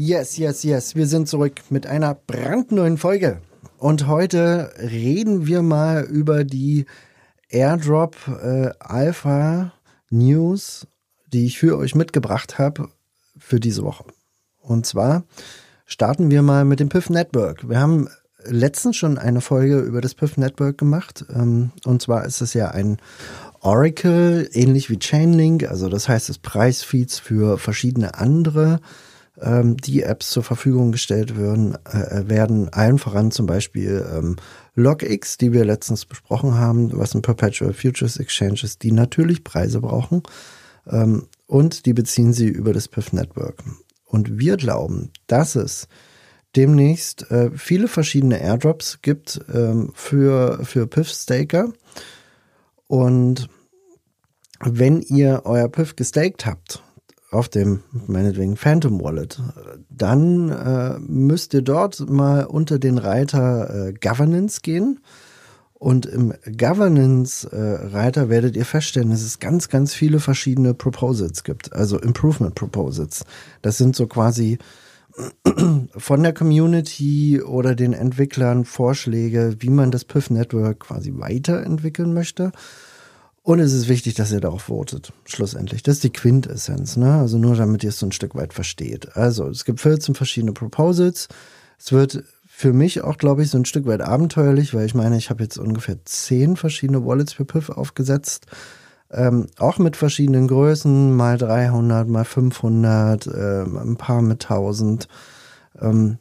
Yes, yes, yes. Wir sind zurück mit einer brandneuen Folge. Und heute reden wir mal über die Airdrop äh, Alpha News, die ich für euch mitgebracht habe für diese Woche. Und zwar starten wir mal mit dem Piff Network. Wir haben letztens schon eine Folge über das Piff Network gemacht. Ähm, und zwar ist es ja ein Oracle, ähnlich wie Chainlink. Also das heißt, es Preisfeeds für verschiedene andere ähm, die Apps zur Verfügung gestellt werden, äh, werden allen voran zum Beispiel ähm, LogX, die wir letztens besprochen haben, was ein Perpetual Futures Exchange ist, die natürlich Preise brauchen ähm, und die beziehen sie über das PIF Network. Und wir glauben, dass es demnächst äh, viele verschiedene Airdrops gibt ähm, für, für PIF-Staker. Und wenn ihr euer PIF gestaked habt auf dem meinetwegen Phantom Wallet, dann äh, müsst ihr dort mal unter den Reiter äh, Governance gehen. Und im Governance-Reiter äh, werdet ihr feststellen, dass es ganz, ganz viele verschiedene Proposals gibt, also Improvement Proposals. Das sind so quasi von der Community oder den Entwicklern Vorschläge, wie man das PIF Network quasi weiterentwickeln möchte. Und es ist wichtig, dass ihr darauf votet, schlussendlich. Das ist die Quintessenz, ne? Also nur damit ihr es so ein Stück weit versteht. Also, es gibt 14 verschiedene Proposals. Es wird für mich auch, glaube ich, so ein Stück weit abenteuerlich, weil ich meine, ich habe jetzt ungefähr 10 verschiedene Wallets für PIF aufgesetzt. Ähm, auch mit verschiedenen Größen, mal 300, mal 500, ähm, ein paar mit 1000. Ähm,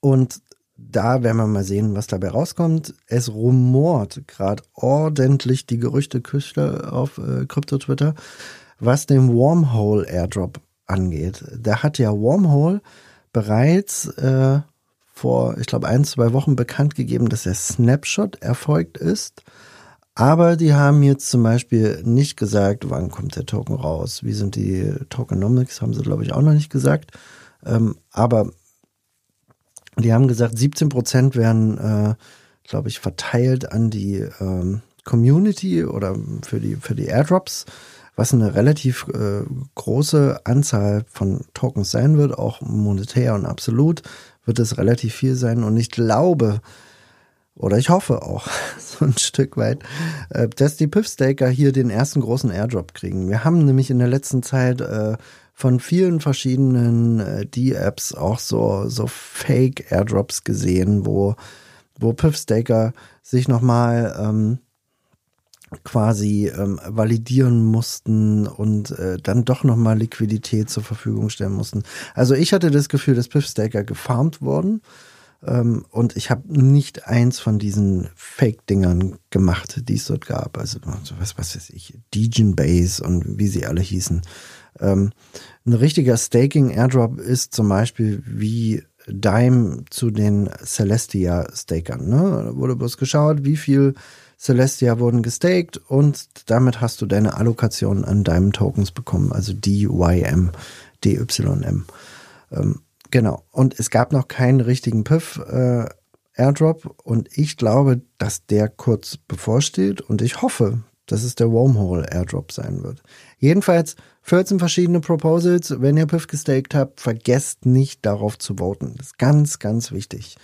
und da werden wir mal sehen, was dabei rauskommt. Es rumort gerade ordentlich die Gerüchteküche auf äh, Krypto-Twitter, was den Wormhole Airdrop angeht. Da hat ja Wormhole bereits äh, vor, ich glaube, ein, zwei Wochen bekannt gegeben, dass der Snapshot erfolgt ist. Aber die haben jetzt zum Beispiel nicht gesagt, wann kommt der Token raus, wie sind die Tokenomics, haben sie, glaube ich, auch noch nicht gesagt. Ähm, aber die haben gesagt, 17 Prozent werden, äh, glaube ich, verteilt an die ähm, Community oder für die, für die Airdrops, was eine relativ äh, große Anzahl von Tokens sein wird, auch monetär und absolut wird es relativ viel sein. Und ich glaube, oder ich hoffe auch so ein Stück weit, äh, dass die Piff-Staker hier den ersten großen Airdrop kriegen. Wir haben nämlich in der letzten Zeit äh, von vielen verschiedenen äh, D-Apps auch so, so Fake-Airdrops gesehen, wo, wo Piffstaker sich nochmal ähm, quasi ähm, validieren mussten und äh, dann doch nochmal Liquidität zur Verfügung stellen mussten. Also ich hatte das Gefühl, dass Piffstaker gefarmt wurden ähm, und ich habe nicht eins von diesen Fake-Dingern gemacht, die es dort gab. Also was, was weiß ich, Degen Base und wie sie alle hießen. Ähm, ein richtiger Staking-Airdrop ist zum Beispiel wie Dime zu den Celestia-Stakern. Ne? Da wurde bloß geschaut, wie viel Celestia wurden gestaked und damit hast du deine Allokation an Dime-Tokens bekommen, also DYM, DYM. Ähm, genau. Und es gab noch keinen richtigen Piff. Äh, Airdrop und ich glaube, dass der kurz bevorsteht und ich hoffe, dass es der Wormhole Airdrop sein wird. Jedenfalls 14 verschiedene Proposals. Wenn ihr Piff gestaked habt, vergesst nicht darauf zu voten. Das ist ganz, ganz wichtig.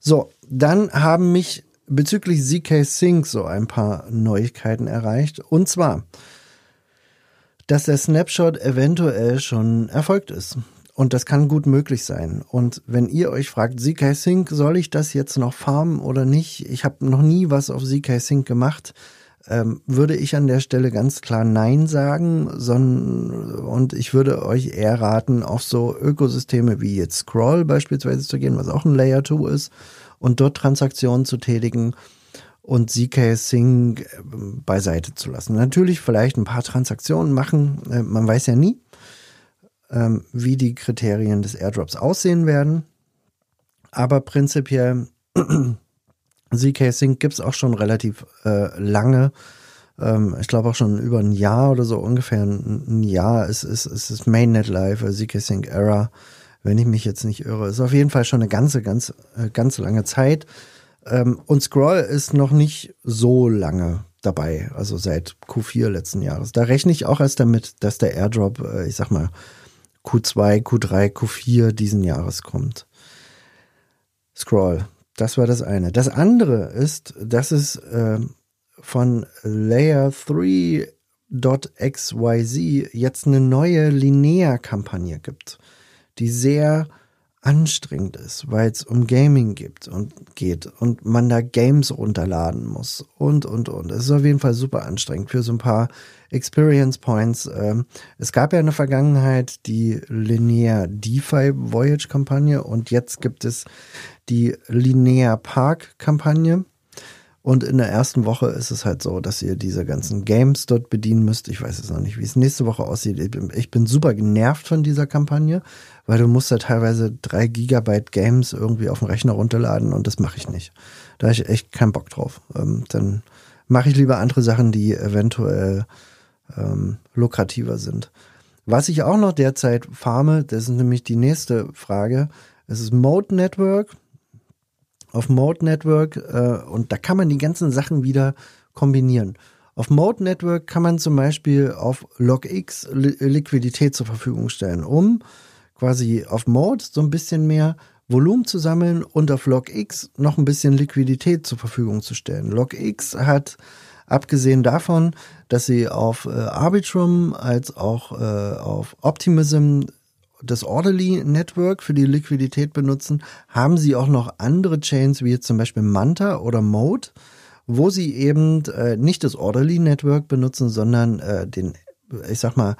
So, dann haben mich bezüglich ZK Sync so ein paar Neuigkeiten erreicht. Und zwar, dass der Snapshot eventuell schon erfolgt ist. Und das kann gut möglich sein. Und wenn ihr euch fragt, ZK Sync, soll ich das jetzt noch farmen oder nicht? Ich habe noch nie was auf ZK Sync gemacht ähm, würde ich an der Stelle ganz klar Nein sagen, sondern, und ich würde euch eher raten, auf so Ökosysteme wie jetzt Scroll beispielsweise zu gehen, was auch ein Layer 2 ist, und dort Transaktionen zu tätigen und ZK Sync äh, beiseite zu lassen. Natürlich vielleicht ein paar Transaktionen machen, äh, man weiß ja nie, ähm, wie die Kriterien des Airdrops aussehen werden. Aber prinzipiell, ZK Sync gibt es auch schon relativ äh, lange. Ähm, ich glaube auch schon über ein Jahr oder so ungefähr. Ein, ein Jahr ist, ist, ist das Mainnet Live, ZK Sync Era, wenn ich mich jetzt nicht irre. Ist auf jeden Fall schon eine ganze, ganz, äh, ganz lange Zeit. Ähm, und Scroll ist noch nicht so lange dabei, also seit Q4 letzten Jahres. Da rechne ich auch erst damit, dass der Airdrop, äh, ich sag mal, Q2, Q3, Q4 diesen Jahres kommt. Scroll, das war das eine. Das andere ist, dass es äh, von Layer3.xyz jetzt eine neue Linear-Kampagne gibt, die sehr anstrengend ist, weil es um Gaming gibt und geht und man da Games runterladen muss und und und. Es ist auf jeden Fall super anstrengend für so ein paar Experience Points. Ähm, es gab ja in der Vergangenheit die Linear DeFi Voyage Kampagne und jetzt gibt es die Linear Park Kampagne. Und in der ersten Woche ist es halt so, dass ihr diese ganzen Games dort bedienen müsst. Ich weiß jetzt noch nicht, wie es nächste Woche aussieht. Ich bin super genervt von dieser Kampagne, weil du musst da teilweise drei Gigabyte Games irgendwie auf dem Rechner runterladen und das mache ich nicht. Da habe ich echt keinen Bock drauf. Ähm, dann mache ich lieber andere Sachen, die eventuell ähm, lukrativer sind. Was ich auch noch derzeit farme, das ist nämlich die nächste Frage. Es ist Mode Network auf Mode Network äh, und da kann man die ganzen Sachen wieder kombinieren. Auf Mode Network kann man zum Beispiel auf LogX Li Liquidität zur Verfügung stellen, um quasi auf Mode so ein bisschen mehr Volumen zu sammeln und auf LogX noch ein bisschen Liquidität zur Verfügung zu stellen. LogX hat abgesehen davon, dass sie auf äh, Arbitrum als auch äh, auf Optimism das Orderly Network für die Liquidität benutzen, haben sie auch noch andere Chains wie jetzt zum Beispiel Manta oder Mode, wo sie eben äh, nicht das Orderly Network benutzen, sondern äh, den, ich sag mal,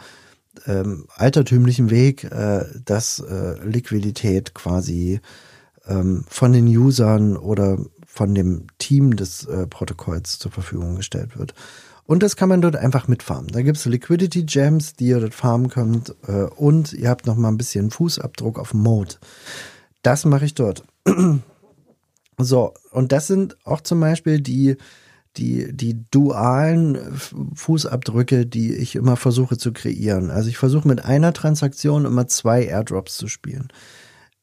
ähm, altertümlichen Weg, äh, dass äh, Liquidität quasi ähm, von den Usern oder von dem Team des äh, Protokolls zur Verfügung gestellt wird. Und das kann man dort einfach mitfarmen. Da gibt es Liquidity Gems, die ihr dort farmen könnt. Äh, und ihr habt noch mal ein bisschen Fußabdruck auf Mode. Das mache ich dort. so, und das sind auch zum Beispiel die, die, die dualen Fußabdrücke, die ich immer versuche zu kreieren. Also ich versuche mit einer Transaktion immer zwei Airdrops zu spielen.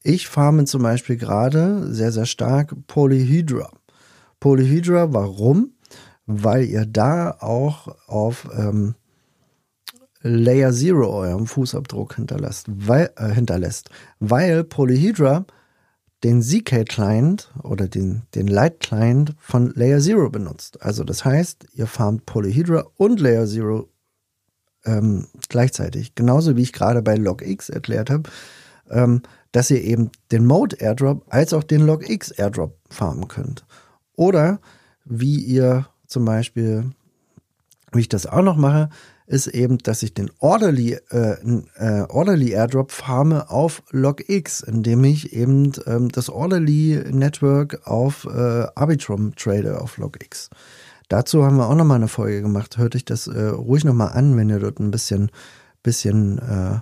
Ich farme zum Beispiel gerade sehr, sehr stark Polyhydra. Polyhydra, warum? weil ihr da auch auf ähm, Layer Zero euren Fußabdruck hinterlässt, weil, äh, hinterlässt, weil Polyhedra den ZK-Client oder den, den Light-Client von Layer Zero benutzt. Also das heißt, ihr farmt Polyhedra und Layer Zero ähm, gleichzeitig. Genauso wie ich gerade bei LogX erklärt habe, ähm, dass ihr eben den Mode Airdrop als auch den LogX Airdrop farmen könnt. Oder wie ihr zum Beispiel, wie ich das auch noch mache, ist eben, dass ich den Orderly, äh, äh, Orderly Airdrop farme auf LogX, indem ich eben ähm, das Orderly Network auf äh, Arbitrum trade auf LogX. Dazu haben wir auch nochmal eine Folge gemacht. Hört euch das äh, ruhig nochmal an, wenn ihr dort ein bisschen, bisschen äh,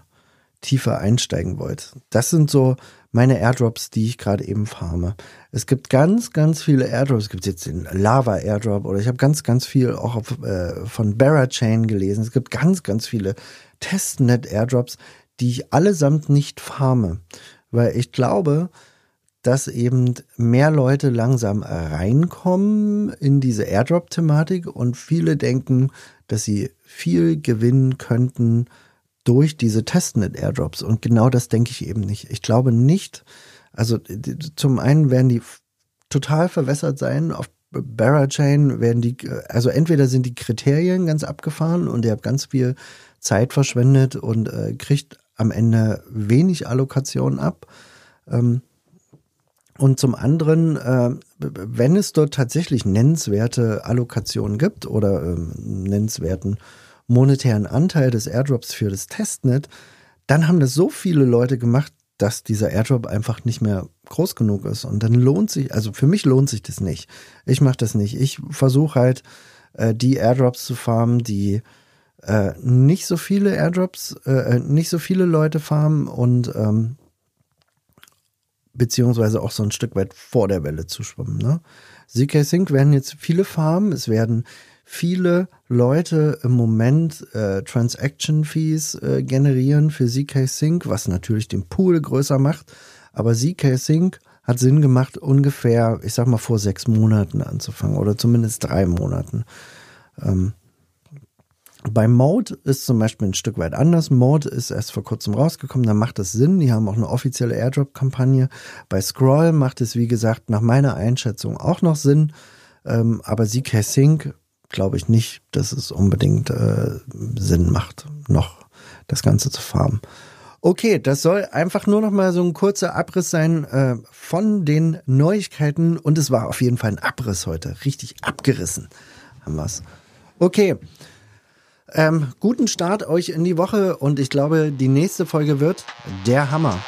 tiefer einsteigen wollt. Das sind so meine Airdrops, die ich gerade eben farme. Es gibt ganz, ganz viele Airdrops. Es gibt jetzt den Lava Airdrop oder ich habe ganz, ganz viel auch auf, äh, von Barachain gelesen. Es gibt ganz, ganz viele Testnet Airdrops, die ich allesamt nicht farme, weil ich glaube, dass eben mehr Leute langsam reinkommen in diese Airdrop-Thematik und viele denken, dass sie viel gewinnen könnten durch diese Testnet-Airdrops. Und genau das denke ich eben nicht. Ich glaube nicht, also zum einen werden die total verwässert sein. Auf Barachain werden die, also entweder sind die Kriterien ganz abgefahren und ihr habt ganz viel Zeit verschwendet und äh, kriegt am Ende wenig Allokation ab. Ähm, und zum anderen, äh, wenn es dort tatsächlich nennenswerte Allokationen gibt oder ähm, nennenswerten monetären Anteil des Airdrops für das Testnet, dann haben das so viele Leute gemacht, dass dieser Airdrop einfach nicht mehr groß genug ist. Und dann lohnt sich, also für mich lohnt sich das nicht. Ich mache das nicht. Ich versuche halt, äh, die Airdrops zu farmen, die äh, nicht so viele Airdrops, äh, äh nicht so viele Leute farmen und ähm, beziehungsweise auch so ein Stück weit vor der Welle zu schwimmen. Ne? ZK Sync werden jetzt viele Farmen, es werden viele Leute im Moment äh, Transaction Fees äh, generieren für ZK Sync, was natürlich den Pool größer macht. Aber ZK Sync hat Sinn gemacht, ungefähr, ich sag mal, vor sechs Monaten anzufangen oder zumindest drei Monaten. Ähm, bei Mode ist zum Beispiel ein Stück weit anders. Mode ist erst vor kurzem rausgekommen, da macht es Sinn. Die haben auch eine offizielle Airdrop-Kampagne. Bei Scroll macht es, wie gesagt, nach meiner Einschätzung auch noch Sinn. Ähm, aber ZK Sync glaube ich nicht, dass es unbedingt äh, Sinn macht, noch das Ganze zu farmen. Okay, das soll einfach nur noch mal so ein kurzer Abriss sein äh, von den Neuigkeiten und es war auf jeden Fall ein Abriss heute, richtig abgerissen haben wir's. Okay, ähm, guten Start euch in die Woche und ich glaube, die nächste Folge wird der Hammer.